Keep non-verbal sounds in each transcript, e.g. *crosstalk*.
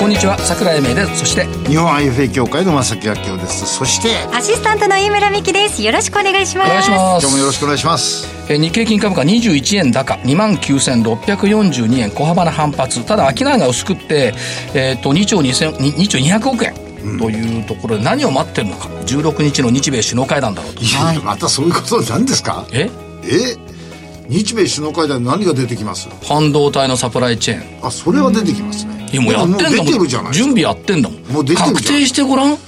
こんにちは桜井英明です。そして日本 IFA 協会の正木明夫です。そしてアシスタントの飯村美希です。よろしくお願いします。お願いします。今日もよろしくお願いします。えー日経金株価21円高29,642円小幅な反発。ただ商いが薄くって、えー、と2兆2000 2兆200億円。というところで何を待ってるのか。16日の日米首脳会談だろうと。いやいやまたそういうことなんですか？え？え？日米首脳会談で何が出てきます？半導体のサプライチェーン。あそれは出てきますねいやもうやってんだでもんるじゃない準備やってんだもん。もう出てるじゃん。確定してごらん。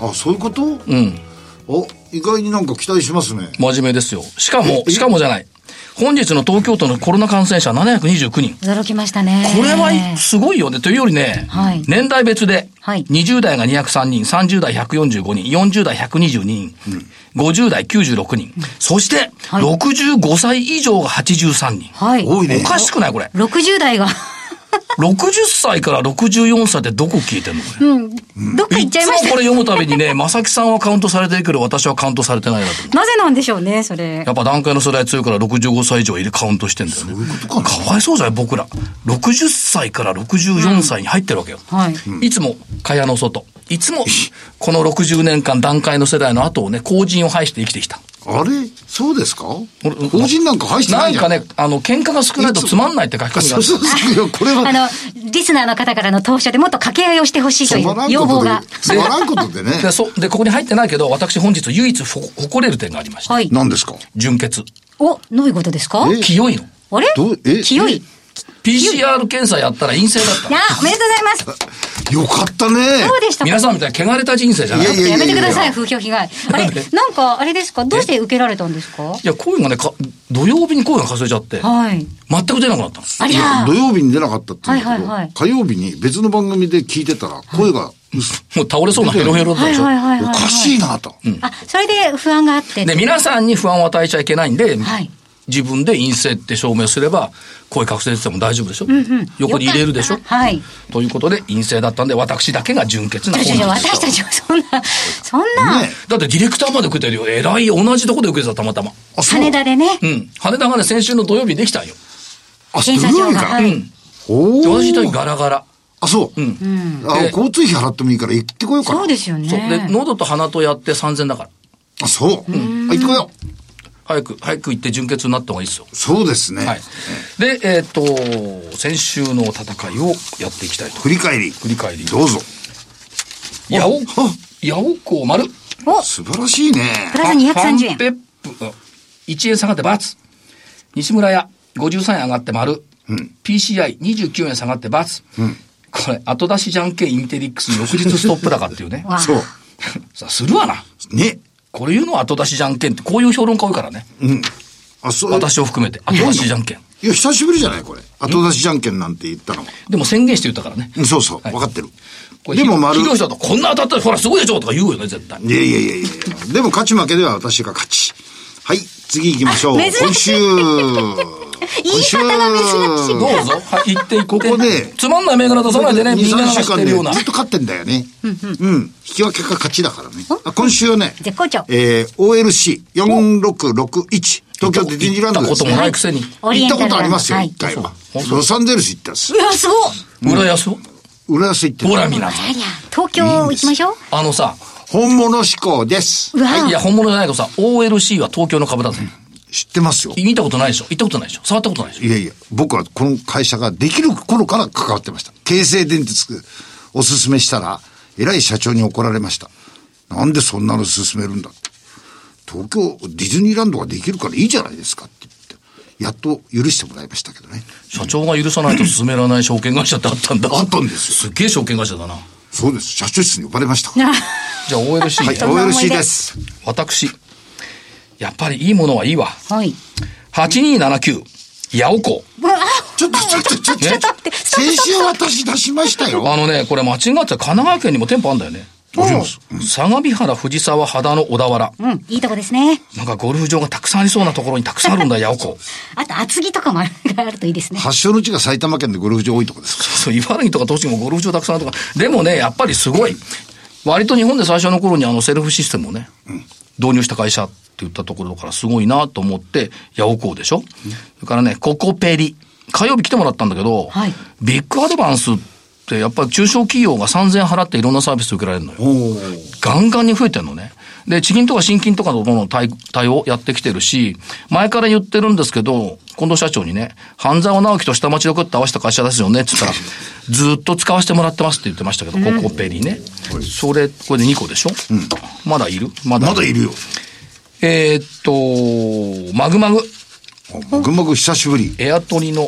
あそういうこと？うん。お意外になんか期待しますね。真面目ですよ。しかもしかもじゃない。本日の東京都のコロナ感染者729人。驚きましたね。これはすごいよね。というよりね、はい。年代別で、はい。20代が203人、30代145人、40代122人、50代96人、そして、はい。65歳以上が83人。はい。多いね。おかしくないこれ。60代が60歳から64歳ってどこ消えてんのこれ？うんどっか行っちゃいましたつもこれ読むたびにね、正木さんはカウントされてるけど、私はカウントされてないなと。なぜなんでしょうねそれやっぱ段階の世代強いから65歳以上入れカウントしてんだよね。そういうことかなかわいそうじゃない僕ら。60歳から64歳に入ってるわけよ。はいいつも蚊帳の外。いつも、この60年間段階の世代の後をね、後人を排して生きてきた。あれ？そうですか？俺法人なんか入ってなじゃん。ないんかね、あの、喧嘩が少ないとつまんないって書き込みがある。そうそうこれは。あの、リスナーの方からの投書でもっと掛け合いをしてほしいというん要望が。つまらんことでね。で、そ、で、ここに入ってないけど、私本日唯一ほ誇れる点がありました。はい。何ですか？純潔。お、どういうことですか？え？清いの。あれ？どう？え？清い。PCR 検査やったら陰性だったいや。、おめでとうございます。よかったねそうでしたか皆さんみたいに汚れた人生じゃない。いいやいややめてください、風評被害。あれなんか、あれですか？どうして受けられたんですか？や、声がね、か土曜日に声がかすれちゃって、はい。全く出なくなったの。ありゃ土曜日に出なかったって言うけど、はいはいはい火曜日に別の番組で聞いてたら声が薄もう倒れそうなヘロヘロだったはいでしょ？はいはいはい。おかしいなと、あ、それで不安があって。で、皆さんに不安を与えちゃいけないんで、はい自分で陰性って証明すれば、声覚醒しても大丈夫でしょ、横に入れるでしょ？はい。ということで、陰性だったんで、私だけが純潔なちょちょちょ、本人私たちはそんな、そんな、ねだってディレクターまで受けてるよ。偉い、同じとこで受けてた、たまたま。羽田でね、うん。羽田がね、先週の土曜日できたんよ。あ検査場が、土曜日から、はい。うん。私ー一人ガラガラ。あそう、うん。あで交通費払ってもいいから行ってこようかなそうですよね。そう。で、喉と鼻とやって3000だから。あそう、あ行ってこよう早く、早く行って純潔になった方がいいですよ。そうですね、はい。で、えっ、と、先週の戦いをやっていきたいと。振り返り振り返り。どうぞヤオあ、ヤオコー丸。お、素晴らしいねプラス230ファン円。ペップ、1円下がって×。西村屋、53円上がって丸。PCI29 円下がって×。これ、後出しじゃんけんインテリックス翌日ストップ高っていうね。*laughs* そう *laughs* さあ、するわな。ねこれ言うのは後出しじゃんけんって、こういう評論家多いからね。うん。あそう。私を含めて。後出しじゃんけん。いや久しぶりじゃないこれ。後出しじゃんけんなんて言ったのでも宣言して言ったからね。うんそうそう、はい。分かってる。これでも丸。ひひどい人だと、こんな当たったら、ほら、すごいでしょとか言うよね、絶対。いやいやいやいや。でも勝ち負けでは私が勝ち。はい。次行きましょう。珍しい。今週 *laughs* 言い方が珍しいどうぞ。はい、行って行って。ここでつまんない銘柄出さないでね、みんな流2、3週間でしてるような。ずっと勝ってんだよね。うん。引き分けか勝ちだからね。あ今週はね、絶好調えー、OLC4661、東京ディズニーランド行ったこと。もないくせに。行ったことありますよ、はい一回は。ロサンゼルス行ったんですい。や、すごい。浦安を浦安行ってほら、皆さん。東京行きましょう。あのさ、本物志向です。いや、本物じゃないけどさ、OLC は東京の株だぜ。知ってますよ。見たことないでしょ？行ったことないでしょ？触ったことないでしょ？いやいや、僕はこの会社ができる頃から関わってました。京成電鉄おすすめしたら、偉い社長に怒られました。なんでそんなの勧めるんだって。東京ディズニーランドができるからいいじゃないですかって言って。やっと許してもらいましたけどね。社長が許さないと進められない証券会社ってあったんだ。あったんですよすっげえ証券会社だな。そうです。社長室に呼ばれました。あ *laughs* じゃあ OLC はい、OLC 出です。私、やっぱりいいものはいいわ。はい。8279、ヤオコ。ちょっと、ちょっと、ちょっと、ねちょっと先週私出しましたよ。あのね、これ間違って神奈川県にも店舗あんだよね。相模原、藤沢、秦野、小田原。うん、いいとこですね。なんかゴルフ場がたくさんありそうなところにたくさんあるんだ、*laughs* 八百子。あと、厚木とかもあるあるといいですね。発祥の地が埼玉県でゴルフ場多いとこですかそう、茨城とか栃木もゴルフ場たくさんあるとか。でもね、やっぱりすごい。割と日本で最初の頃にあのセルフシステムをね、導入した会社言ったところからすごいなと思って、八百子でしょ、それからね、ココペリ。火曜日来てもらったんだけど、はいビッグアドバンスってやっぱり中小企業が3000円払っていろんなサービス受けられるのよ。ガンガンに増えてるのね。で、地銀とか新金とかのどの対対応やってきてるし、前から言ってるんですけど、近藤社長にね、半沢直樹と下町ロクって合わせた会社ですよねって言ったら、*laughs* ずっと使わせてもらってますって言ってましたけど、ココペリね。それ、これで2個でしょ、まだいる？まだまだいるよ。えーっと、マグマグ。あ群馬久しぶり。エアトリの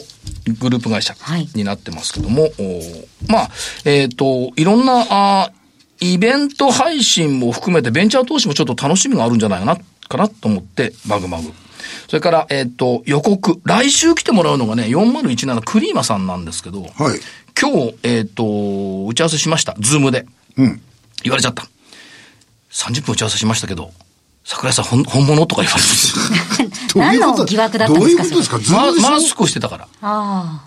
グループ会社はいになってますけども、おーまあ、えっ、と、いろんな、あーイベント配信も含めてベンチャー投資もちょっと楽しみがあるんじゃないかな、かなと思って、マグマグ。それから、えっ、と、予告。来週来てもらうのがね、4017クリーマさんなんですけど、はい。今日、えっ、と、打ち合わせしました。ズームで。うん。言われちゃった。30分打ち合わせしましたけど、桜井さん本本物とか言われて *laughs* どういうこと何の疑惑だったんですかどういうことですか？ズームでしょママスクしてたから。あ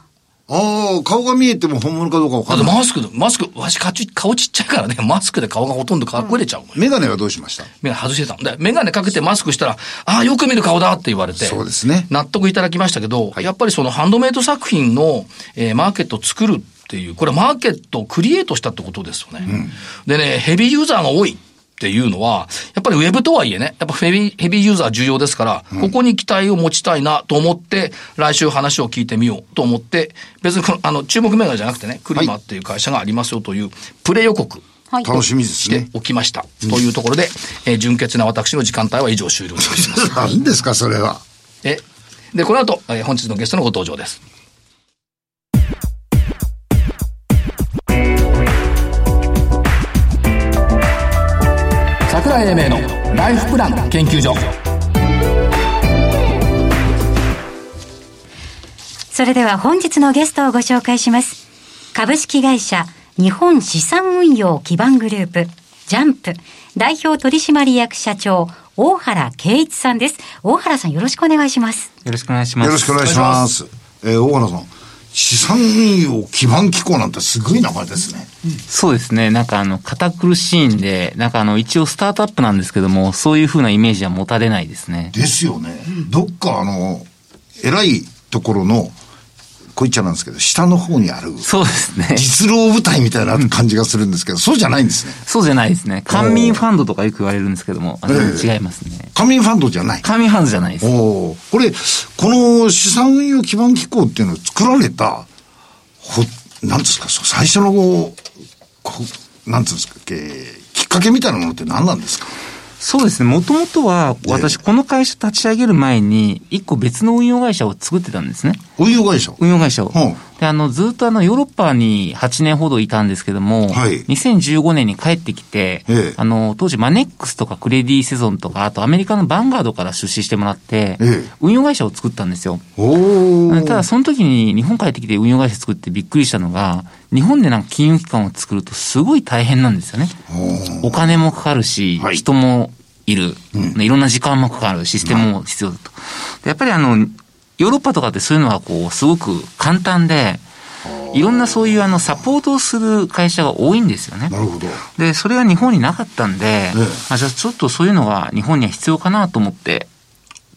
ああ、顔が見えても本物かどうかわかんない。だってマスク、マスク、わし顔ち顔ちっちゃいからね、マスクで顔がほとんど隠れちゃうのよ。メガネはどうしました？メガネ外してたの。で、メガネかけてマスクしたら、ああ、よく見る顔だって言われて。そうですね納得いただきましたけど、やっぱりそのハンドメイド作品の、えーマーケットを作るっていう、これマーケットをクリエイトしたってことですよね。でね、ヘビーユーザーが多い。っていうのは、やっぱりウェブとはいえね、やっぱヘビー、ヘビーユーザー重要ですから、ここに期待を持ちたいなと思って、来週話を聞いてみようと思って、別にこの、あの、注目銘柄じゃなくてね、クリマっていう会社がありますよという、プレ予告。あ。はい。楽しみですしてね。おきました。というところで、えー純潔な私の時間帯は以上終了といたします。*laughs* 何ですか、それは。え、で、この後、えー本日のゲストのご登場です。桜井英明のライフプラン研究所。それでは本日のゲストをご紹介します。株式会社日本資産運用基盤グループ、ジャンプ、代表取締役社長、大原圭一さんです。大原さんよろしくお願いします。よろしくお願いします。よろしくお願いします。えー、大原さん。資産運用基盤機構なんてすごい名前ですね。そうですね。なんかあの、堅苦しいんで、なんかあの、一応スタートアップなんですけども、そういうふうなイメージは持たれないですね。ですよね。どっかあの、偉いところの、こう言っちゃなんですけど、下の方にある、そうですね。実労部隊みたいな感じがするんですけど、そうじゃないんですね。そうじゃないですね。官民ファンドとかよく言われるんですけども、あ違いますね。官民ファンドじゃない。官民ファンドじゃないです。おーこれ、この資産運用基盤機構っていうのを作られた、ほ、なんですか、最初の、こうなんつうんですか、えーきっかけみたいなものって何なんですか？そうですね。もともとは、ええ私、この会社立ち上げる前に、一個別の運用会社を作ってたんですね。運用会社。運用会社を。うんで、あの、ずっとあの、ヨーロッパに8年ほどいたんですけども、はい。2015年に帰ってきて、ええ。あの、当時マネックスとかクレディセゾンとか、あとアメリカのバンガードから出資してもらって、ええ。運用会社を作ったんですよ。ただ、その時に日本帰ってきて運用会社作ってびっくりしたのが、日本でなんか金融機関を作るとすごい大変なんですよね。お金もかかるし、はい。人もいる、いろんな時間もかかる、システムも必要だと。でやっぱりあの、ヨーロッパとかってそういうのはこう、すごく簡単で、いろんなそういうあの、サポートをする会社が多いんですよね。なるほど。で、それは日本になかったんで、えあじゃあちょっとそういうのが日本には必要かなと思って、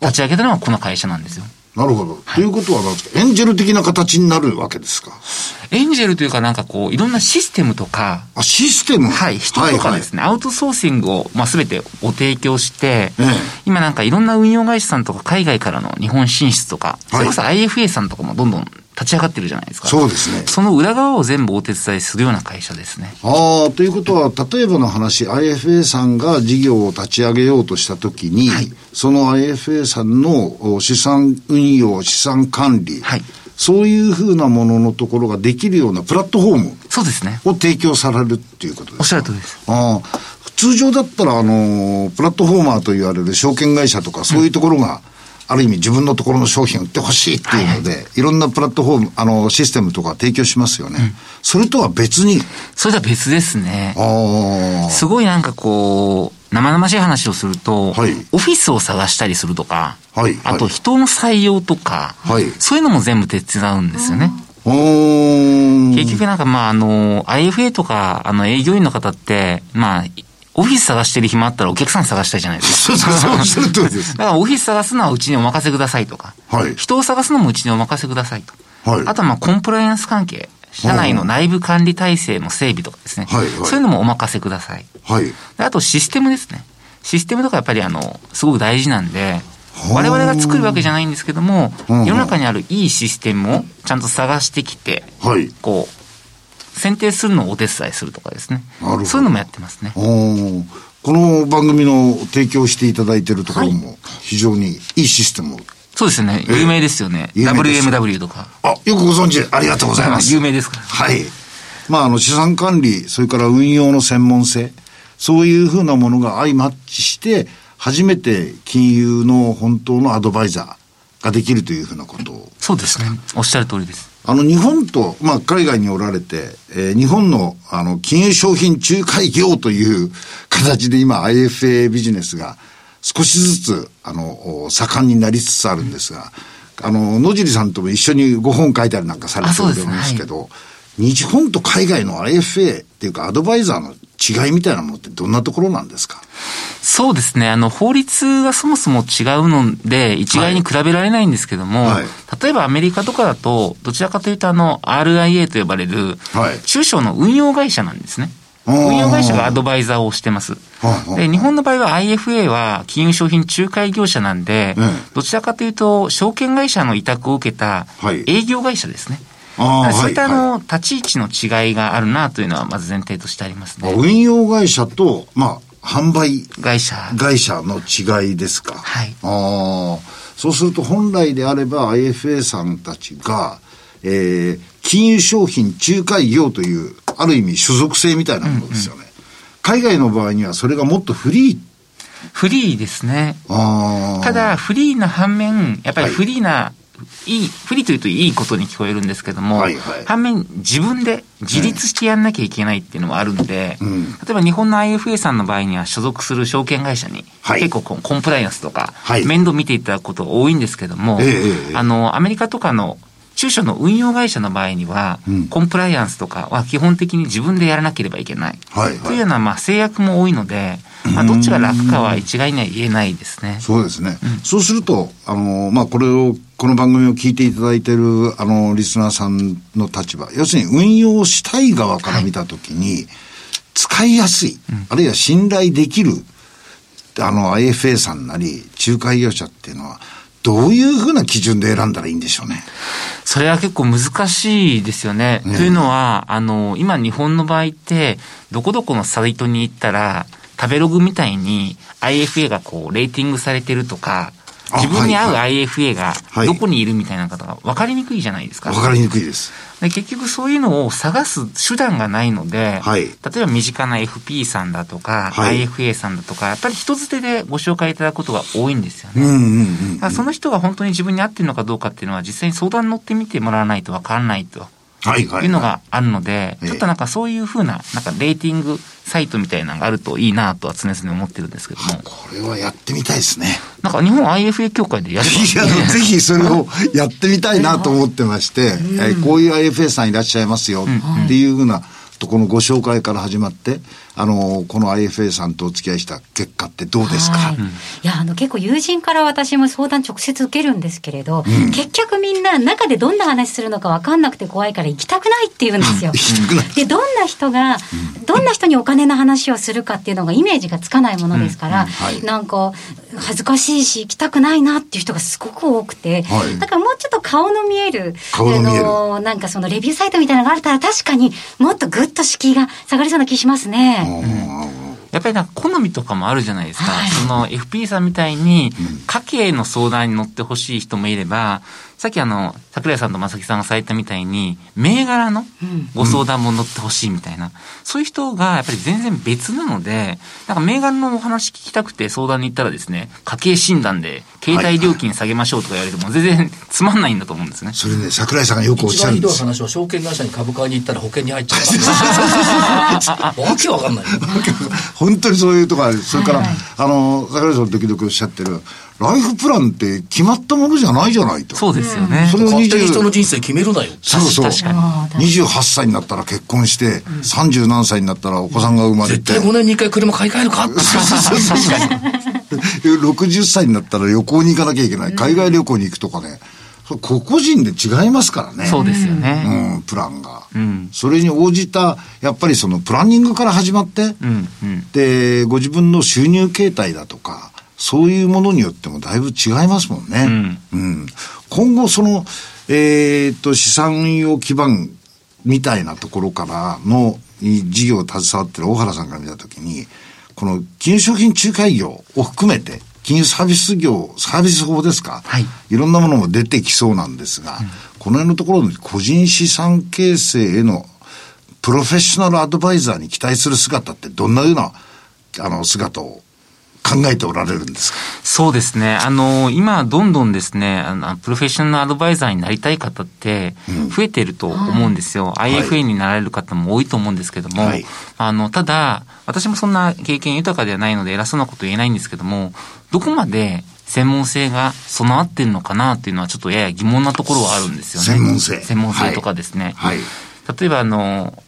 立ち上げたのがこの会社なんですよ。なるほど。ということは何ですかエンジェル的な形になるわけですか？エンジェルというかなんかこう、いろんなシステムとか、あ、システム？はい、人とかですね、アウトソーシングを、まあ、全てご提供して、ええ。今なんかいろんな運用会社さんとか海外からの日本進出とか、それこそ IFA さんとかもどんどん立ち上がってるじゃないですか。そうですね。その裏側を全部お手伝いするような会社ですね。ああ、ということは、例えばの話、IFA さんが事業を立ち上げようとしたときに、その IFA さんのお資産運用、資産管理、はいそういうふうなもののところができるようなプラットフォームそうですね。を提供されるっていうことですか？おっしゃる通りです。ああ、通常だったら、あの、プラットフォーマーと言われる証券会社とか、そういうところがある意味自分のところの商品を売ってほしいっていうので、いろんなプラットフォーム、あの、システムとか提供しますよね。それとは別に、それとは別ですね。ああ、すごいなんかこう、生々しい話をすると、はい。オフィスを探したりするとか、はいあとはい人の採用とか、はい。そういうのも全部手伝うんですよね。結局なんかまああの、IFA とか、あの営業員の方って、まあ、オフィス探してる暇あったらお客さん探したいじゃないですか。そうそうそう、おっしゃる通りです。だからオフィス探すのはうちにお任せくださいとか、はい人を探すのもうちにお任せくださいと。はいあとはまあコンプライアンス関係、社内の内部管理体制の整備とかですね、はいはいそういうのもお任せください。はい。であとシステムですね。システムとかやっぱりあの、すごく大事なんで、あ我々が作るわけじゃないんですけども、うん世の中にあるいいシステムをちゃんと探してきて、はい。こう、選定するのをお手伝いするとかですねそういうのもやってますね。この番組の提供していただいているところも非常にいいシステムを。そうですよね。ええ有名ですよね。WMW とか。あ、よくご存知ありがとうございます。有名ですから。はい。まあ、あの、資産管理、それから運用の専門性、そういうふうなものが相マッチして、初めて金融の本当のアドバイザーができるというふうなことを。そうですね。おっしゃる通りです。あの、日本と、まあ、海外におられて、えー日本の、あの、金融商品仲介業という形で今、IFA ビジネスが少しずつ、あの、お盛んになりつつあるんですが、あの、野尻さんとも一緒にご本書いたりなんかされてると思うんですけど、日本と海外の IFA っていうかアドバイザーの違いみたいなものってどんなところなんですか？そうですね。あの、法律がそもそも違うので、一概に比べられないんですけども、はい例えばアメリカとかだと、どちらかというと、あの、RIA と呼ばれるはい、中小の運用会社なんですね。運用会社がアドバイザーをしてます。で、日本の場合は IFA は金融商品仲介業者なんで、うんどちらかというと、証券会社の委託を受けたはい営業会社ですね。そういったあはいの、立ち位置の違いがあるなというのは、まず前提としてありますね。運用会社と、まあ、販売会社。会社の違いですか？はいああ、そうすると本来であれば IFA さんたちが、えー、金融商品仲介業という、ある意味所属性みたいなものですよね。海外の場合にはそれがもっとフリー。フリーですね。ああ。ただ、フリーな反面、やっぱりはいフリーな、いい、フリーというといいことに聞こえるんですけども、はいはい。反面、自分で自立してやんなきゃいけないっていうのもあるんで、うん。例えば日本の IFA さんの場合には所属する証券会社に、はい。結構コンプライアンスとか、はい。面倒見ていただくことが多いんですけども、ええええ。あの、アメリカとかの中小の運用会社の場合には、うんコンプライアンスとかは基本的に自分でやらなければいけない。はいはいというような、まあ、制約も多いので、まあ、どっちが楽かは一概には言えないですね。そうですね。そうすると、あの、まあ、これを、この番組を聞いていただいている、あの、リスナーさんの立場、要するに運用したい側から見たときに、使いやすい、あるいは信頼できる、あの、IFA さんなり、仲介業者っていうのは、どういうふうな基準で選んだらいいんでしょうね？それは結構難しいですよね。というのは、あの、今日本の場合って、どこどこのサイトに行ったら、食べログみたいに IFA がこう、レーティングされてるとか、あ自分に合うはい IFA がはいどこにいるみたいな方が分かりにくいじゃないですか。わかりにくいです。で結局そういうのを探す手段がないので、はい例えば身近な FP さんだとか、はい IFA さんだとか、やっぱり人づてでご紹介いただくことが多いんですよね。うんうんうんその人が本当に自分に合ってるのかどうかっていうのは実際に相談に乗ってみてもらわないと分からないとはいうのがあるので、ええ。ちょっとなんかそういうふうな、なんかレーティングサイトみたいなのがあるといいなとは常々思ってるんですけども、これはやってみたいですね。なんか日本 IFA 協会でやればいや、*laughs* ぜひそれをやってみたいなと思ってまして、えーこういう IFA さんいらっしゃいますよっていうふうなとこのご紹介から始まって、あの、この IFA さんとお付き合いした結果ってどうですか、はい、いやあの結構友人から私も相談直接受けるんですけれど、結局みんな中でどんな話するのか分かんなくて怖いから行きたくないって言うんですよ。*laughs* 行きたくない。でどんな人が、どんな人にお金の話をするかっていうのがイメージがつかないものですから、はい。なんか恥ずかしいし行きたくないなっていう人がすごく多くて、はい。だからもうちょっと顔の見える顔の見える。あのなんかそのレビューサイトみたいなのがあったら確かにもっとぐっと敷居が下がりそうな気しますね。やっぱりなんか好みとかもあるじゃないですか。はい。その FP さんみたいに、家計の相談に乗ってほしい人もいれば、さっきあの、桜井さんと正木さんがされたみたいに、銘柄のご相談も乗ってほしいみたいな、うん、そういう人がやっぱり全然別なので、なんか銘柄のお話聞きたくて相談に行ったらですね、家計診断で携帯料金下げましょうとか言われても全然つまんないんだと思うんですね。それね、桜井さんがよくおっしゃるんです。一番ひどい話は証券会社に株買いに行ったら保険に入っちゃった。*laughs* わけわかんない。本当にそういうとこある。それから、はいはい、あの、桜井さん時々おっしゃってる、ライフプランって決まったものじゃないじゃないと。そうですよね。それを勝手に人の人生決めるなよ。そうそう。確かに。28歳になったら結婚して、30何歳になったらお子さんが生まれて。絶対5年に1回車買い替えるか？*laughs* そうそうそうそう。*laughs* 60歳になったら旅行に行かなきゃいけない。海外旅行に行くとかね。個々人で違いますからね。そうですよね。うん、プランが。うん、それに応じた、やっぱりそのプランニングから始まって、うんうん、で、ご自分の収入形態だとか、そういうものによってもだいぶ違いますもんね。うん。うん、今後その、えー、っと、資産運用基盤みたいなところからの事業を携わってる大原さんから見たときに、この金融商品仲介業を含めて、金融サービス業、サービス法ですか、はい、いろんなものも出てきそうなんですが、うん、この辺のところの個人資産形成へのプロフェッショナルアドバイザーに期待する姿ってどんなようなあの姿を考えておられるんですか？そうですね。あの、今、どんどんですね、あの、プロフェッショナルアドバイザーになりたい方って、増えてると思うんですよ。うん、IFA になられる方も多いと思うんですけども、はい、あの、ただ、私もそんな経験豊かではないので偉そうなこと言えないんですけども、どこまで専門性が備わってるのかなっていうのはちょっとやや疑問なところはあるんですよね。専門性。専門性とかですね。はい。はい、例えばあの、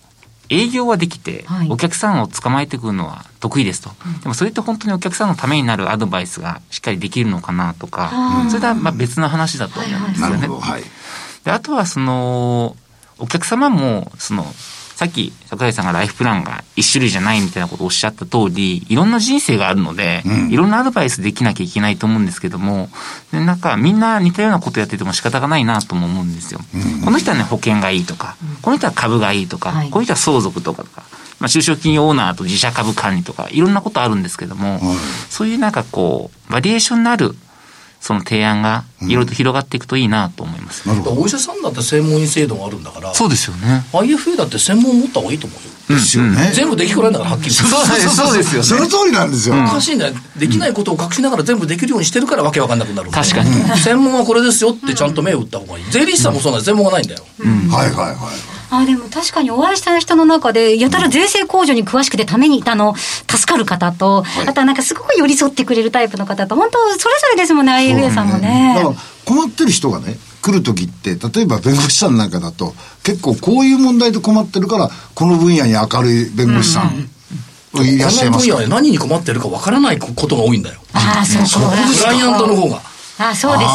営業はできて、お客さんを捕まえてくるのは得意ですと、でもそれって本当にお客さんのためになるアドバイスがしっかりできるのかなとか、それはまあ別の話だと思うんですよね。であとはそのお客様もそのさっき桜井さんがライフプランが一種類じゃないみたいなことをおっしゃった通り、いろんな人生があるので、うん、いろんなアドバイスできなきゃいけないと思うんですけども、でなんかみんな似たようなことやってても仕方がないなとも思うんですよ。うん、この人はね、保険がいいとか、この人は株がいいとか、はい、この人は相続とかとか、まあ、中小企業オーナーと自社株管理とか、いろんなことあるんですけども、はい、そういうなんかこう、バリエーションのあるその提案がいろいろと広がっていくといいなと思います、うん、お医者さんだって専門医制度があるんだからそうですよね。IFA だって専門持った方がいいと思うよ。ですよね、全部できこないんだからはっきりそうそうですよ、ね、その通りなんですよ、おかしいんだよ。できないことを隠しながら全部できるようにしてるからわけわかんなくなる確かに。専門はこれですよってちゃんと目を打った方がいい。税理士さんもそうなんです。専門がないんだよ、はいはいはいあでも確かにお会いした人の中で、やたら税制控除に詳しくてために、あの、助かる方と、はい、あとはなんかすごく寄り添ってくれるタイプの方と、本当それぞれですもんね、IFA さんもね。だから困ってる人がね、来る時って、例えば弁護士さんなんかだと、結構こういう問題で困ってるから、この分野に明るい弁護士さん、いらっしゃいますこの分野で何に困ってるかわからないことが多いんだよ。ああ、そうそう。クライアントの方が。あそうですね。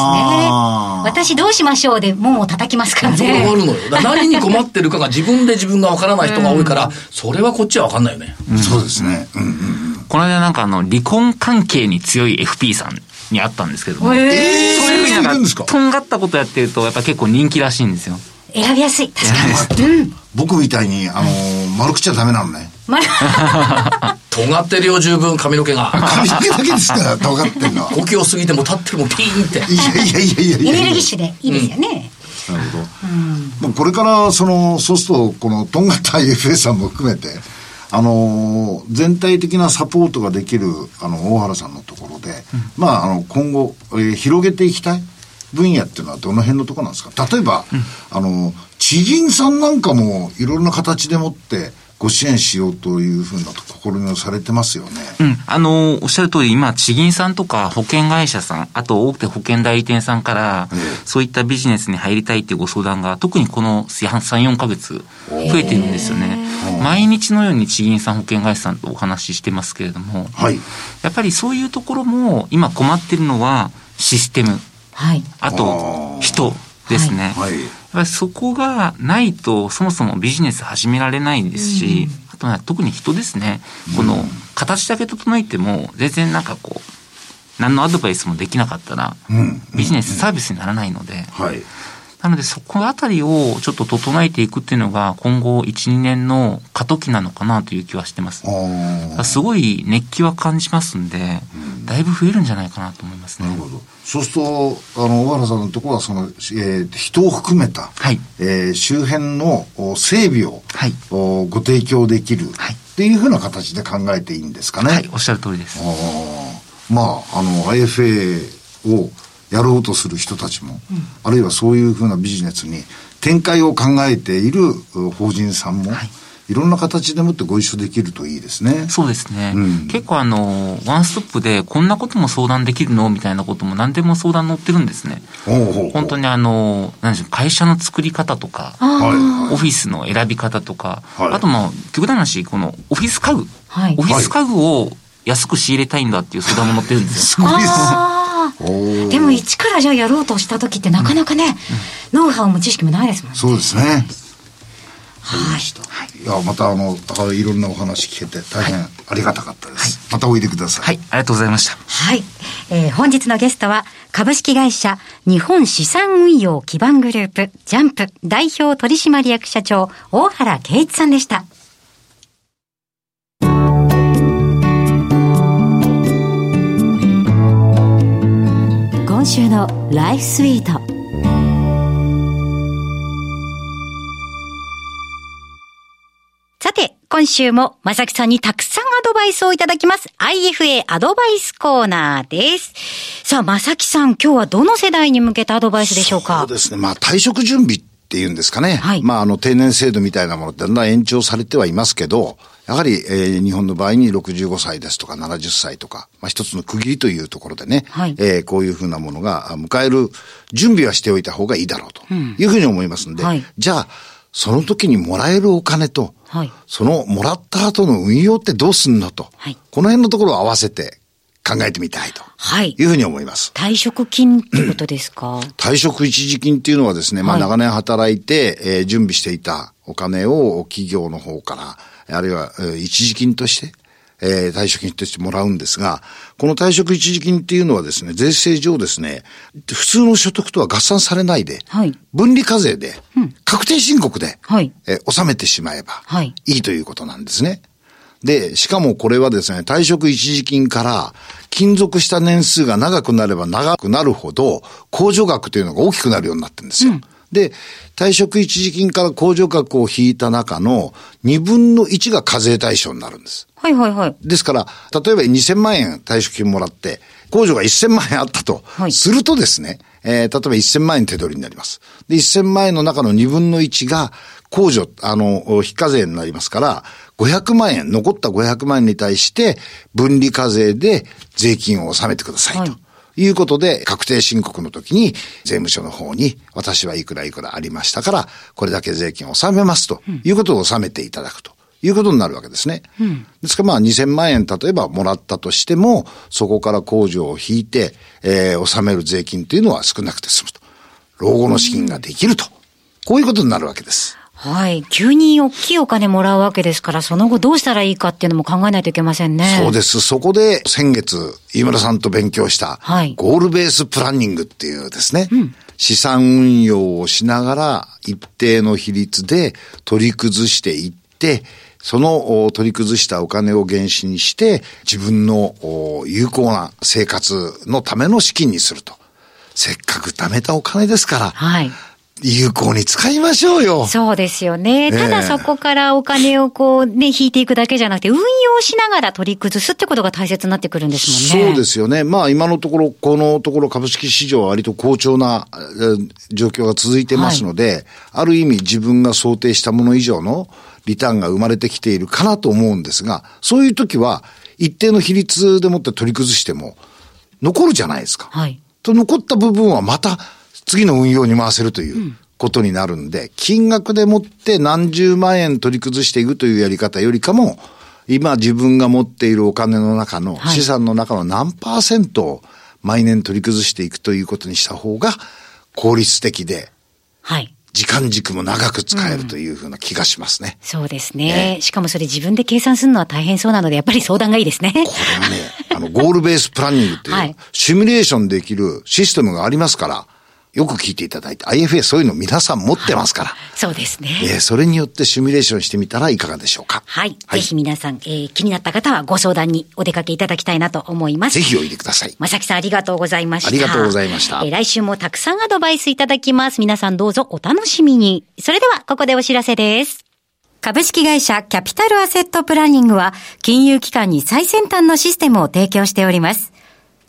私どうしましょうで門を叩きますからね。そこがあるのよ。何に困ってるかが *laughs* 自分で自分がわからない人が多いから、うん、それはこっちはわかんないよね。うん、そうですね。うんうんこの間なんかあの、離婚関係に強い FP さんに会ったんですけども、えー、そういうふうになんか、とんがったことやってると、やっぱ結構人気らしいんですよ。選びやすい。確かに。うん、僕みたいに、あのー、丸くちゃダメなのね。丸尖ってるよ、十分、髪の毛が。髪の毛だけですから、尖ってるのは。5キロ過ぎても立ってるもん、ピーンって。いやいやいやいやいや。エネルギッシュでいいですよね。なるほど。うん、これから、その、そうすると、この、とんがった IFA さんも含めて、あの全体的なサポートができるあの大原さんのところで、うん、まああの今後、えー、広げていきたい分野っていうのはどの辺のところなんですか？例えば、うん、あの地銀さんなんかもいろんな形でもってご支援しようというふうな試みをされてますよね。うん。あの、おっしゃる通り、今、地銀さんとか保険会社さん、あと大手保険代理店さんから、ええ、そういったビジネスに入りたいっていうご相談が、特にこの3、4ヶ月、増えてるんですよね。毎日のように地銀さん、保険会社さんとお話ししてますけれども、はい、やっぱりそういうところも、今困ってるのは、システム。はい。あと、人ですね。はい、はいぱりそこがないとそもそもビジネス始められないですし、うん、あとは特に人ですね、この形だけ整えても全然なんかこう何のアドバイスもできなかったら、ビジネスサービスにならないので、はい、なので、そこあたりをちょっと整えていくっていうのが、今後1、2年の過渡期なのかなという気はしてます。すごい熱気は感じますんで、だいぶ増えるんじゃないかなと思いますね。なるほど。そうすると、あの、小原さんのところは、その、えー、人を含めた、はい、えー、周辺の整備を、はい、おご提供できる、はい、っていうふうな形で考えていいんですかね。はい、おっしゃる通りです。まあ、あの、IFA をやろうとする人たちも、うん、あるいはそういうふうなビジネスに展開を考えている法人さんも、はい。いろんな形でもってご一緒できるといいですね。そうですね。うん、結構あの、ワンストップでこんなことも相談できるのみたいなことも何でも相談乗ってるんですね。本当にあの、何でしょう、会社の作り方とか、オフィスの選び方とか、はい、あとまあ、極端な話、このオフィス家具、はい、オフィス家具を安く仕入れたいんだっていう相談も乗ってるんですよ。すごいですでも一からじゃあやろうとした時ってなかなかね、うん、ノウハウも知識もないですもんね。そうですね。はい。いや、またあの、いろんなお話聞けて大変ありがたかったです。はい、またおいでください。はい、ありがとうございました。はい。えー、本日のゲストは、株式会社日本資産運用基盤グループ、ジャンプ代表取締役社長、大原圭一さんでした。週のライフスイートさて、今週も正木さんにたくさんアドバイスをいただきます IFA アドバイスコーナーです。さあ、正木さん、今日はどの世代に向けたアドバイスでしょうか？そうですね。まあ、退職準備っていうんですかね。はい、まあ、あの、定年制度みたいなものってだんだん延長されてはいますけど、やはり、えー、日本の場合に65歳ですとか70歳とか、まあ一つの区切りというところでね、はい、えー、こういうふうなものが迎える準備はしておいた方がいいだろうというふうに思いますんで、うんはい、じゃあ、その時にもらえるお金と、はい、そのもらった後の運用ってどうすんのと、はい、この辺のところを合わせて考えてみたいと。はい。いうふうに思います。退職金ってことですか？*clears throat* 退職一時金っていうのはですね、まあ長年働いて、えー、準備していたお金を企業の方から、あるいは、一時金として、えー、退職金としてもらうんですが、この退職一時金っていうのはですね、税制上ですね、普通の所得とは合算されないで、はい、分離課税で、確定申告で、はい、えー、納めてしまえばい。いということなんですね。で、しかもこれはですね、退職一時金から勤続した年数が長くなれば長くなるほど、控除額というのが大きくなるようになってるんですよ。うんで、退職一時金から控除額を引いた中の2分の1が課税対象になるんです。はいはいはい。ですから、例えば2000万円退職金もらって、控除が1000万円あったと、するとですね、えー、例えば1000万円手取りになります。で、1000万円の中の2分の1が控除、あの、非課税になりますから、500万円、残った500万円に対して分離課税で税金を納めてくださいと。はいいうことで、確定申告の時に、税務署の方に、私はいくらいくらありましたから、これだけ税金を納めますということを納めていただくと。いうことになるわけですね。うん、ですからまあ2000万円例えばもらったとしても、そこから控除を引いて、えー、納める税金というのは少なくて済むと。老後の資金ができると。こういうことになるわけです。はい。急に大きいお金もらうわけですから、その後どうしたらいいかっていうのも考えないといけませんね。そうです。そこで先月、飯村さんと勉強した、はい、ゴールベースプランニングっていうですね、うん、資産運用をしながら一定の比率で取り崩していって、その取り崩したお金を原資にして、自分の有効な生活のための資金にすると。せっかく貯めたお金ですから、はい、有効に使いましょうよ。そうですよね。ただそこからお金をこうね、引いていくだけじゃなくて、運用しながら取り崩すってことが大切になってくるんですもんね。そうですよね。まあ今のところ、このところ株式市場は割と好調な状況が続いてますので、はい、ある意味自分が想定したもの以上のリターンが生まれてきているかなと思うんですが、そういう時は一定の比率でもって取り崩しても残るじゃないですか。はい。と残った部分はまた次の運用に回せるということになるんで、金額でもって何十万円取り崩していくというやり方よりかも、今自分が持っているお金の中の、資産の中の何パーセントを毎年取り崩していくということにした方が効率的で、はい。時間軸も長く使えるというふうな気がしますね。うん、そうですね、しかもそれ自分で計算するのは大変そうなので、やっぱり相談がいいですね。*laughs* これはね、あの、ゴールベースプランニングっていう、*laughs* シミュレーションできるシステムがありますから、よく聞いていただいて、IFA そういうの皆さん持ってますから。そうですね。えーそれによってシミュレーションしてみたらいかがでしょうか？はい。ぜひ皆さん、えー気になった方はご相談にお出かけいただきたいなと思います。ぜひおいでください。まさきさんありがとうございました。ありがとうございましたえー来週もたくさんアドバイスいただきます。皆さんどうぞお楽しみに。それでは、ここでお知らせです。株式会社キャピタルアセットプランニングは、金融機関に最先端のシステムを提供しております。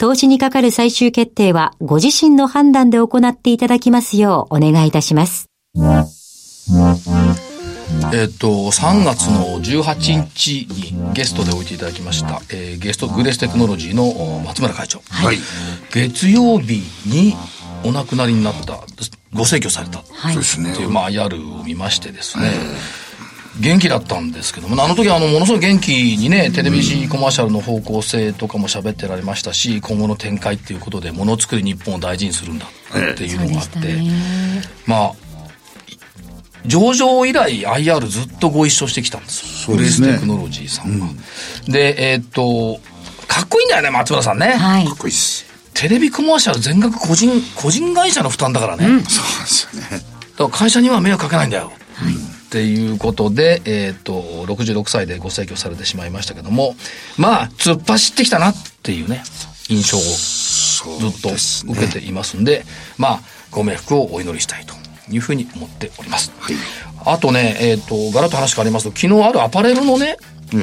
投資にかかる最終決定はご自身の判断で行っていただきますようお願いいたします。えっと、3月の18日にゲストで置いていただきました、えーゲスト、グレーステクノロジーのお松村会長。はい。月曜日にお亡くなりになった、ご逝去された。はいそうですねっていう、まあ、やるを見ましてですね、元気だったんですけども、あの時はあの、ものすごい元気にね、テレビコマーシャルの方向性とかも喋ってられましたし、今後の展開っていうことで、ものづくり日本を大事にするんだっていうのがあって、まあ、上場以来 IR ずっとご一緒してきたんですよ。そうですねグレーステクノロジーさんが。で、えーっと、かっこいいんだよね、松村さんね。はいかっ。こいいっす。テレビコマーシャル全額個人、個人会社の負担だからね。そうなんですよね。だから会社には迷惑かけないんだよ。っていうことで、えっ、と、66歳でご逝去されてしまいましたけども、まあ、突っ走ってきたなっていうね、印象をずっと受けていますんで、まあ、ご冥福をお祈りしたいというふうに思っております。はい。あとね、えっ、と、ガラッと話変わりますと、昨日あるアパレルのね、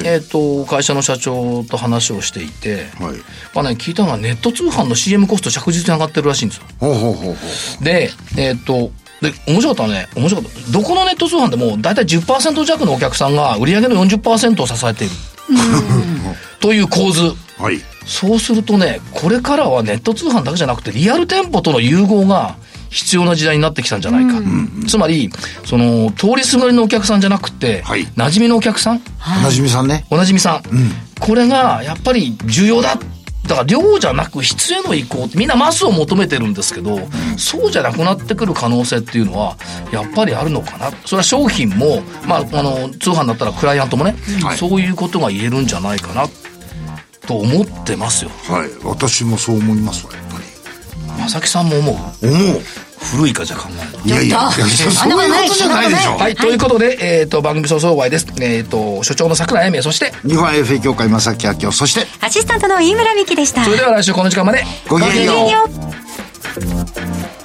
えっ、と、会社の社長と話をしていて、はい。まあね、聞いたのはネット通販の CM コスト着実に上がってるらしいんですよ。ほうほうほうほう。で、えーっと、で、面白かったね、面白かった。どこのネット通販でも、だいたい10%弱のお客さんが売り上げの40%を支えている。*laughs* という構図。はい。そうするとね、これからはネット通販だけじゃなくて、リアル店舗との融合が必要な時代になってきたんじゃないか。つまり、その、通りすがりのお客さんじゃなくて、はい馴染みのお客さん、おなじみさんね。おなじみさん、これがやっぱり重要だ。だから量じゃなく質への移行みんなマスを求めてるんですけど、そうじゃなくなってくる可能性っていうのはやっぱりあるのかなそれは商品も、まあ、あの通販だったらクライアントもね、はいそういうことが言えるんじゃないかなと思ってますよはい。私もそう思いますわ、やっぱ正木さんも思う？り。思う。古いかじゃ考えるいやいや、いやそういうことじゃないでしょ。はい、ということで、えっ、と、番組総総合です。えっ、と、所長の桜井英明、そして、日本 FA 協会正木明夫、そして、アシスタントの飯村美希でした。それでは来週この時間まで。ごきげんようごきげんよう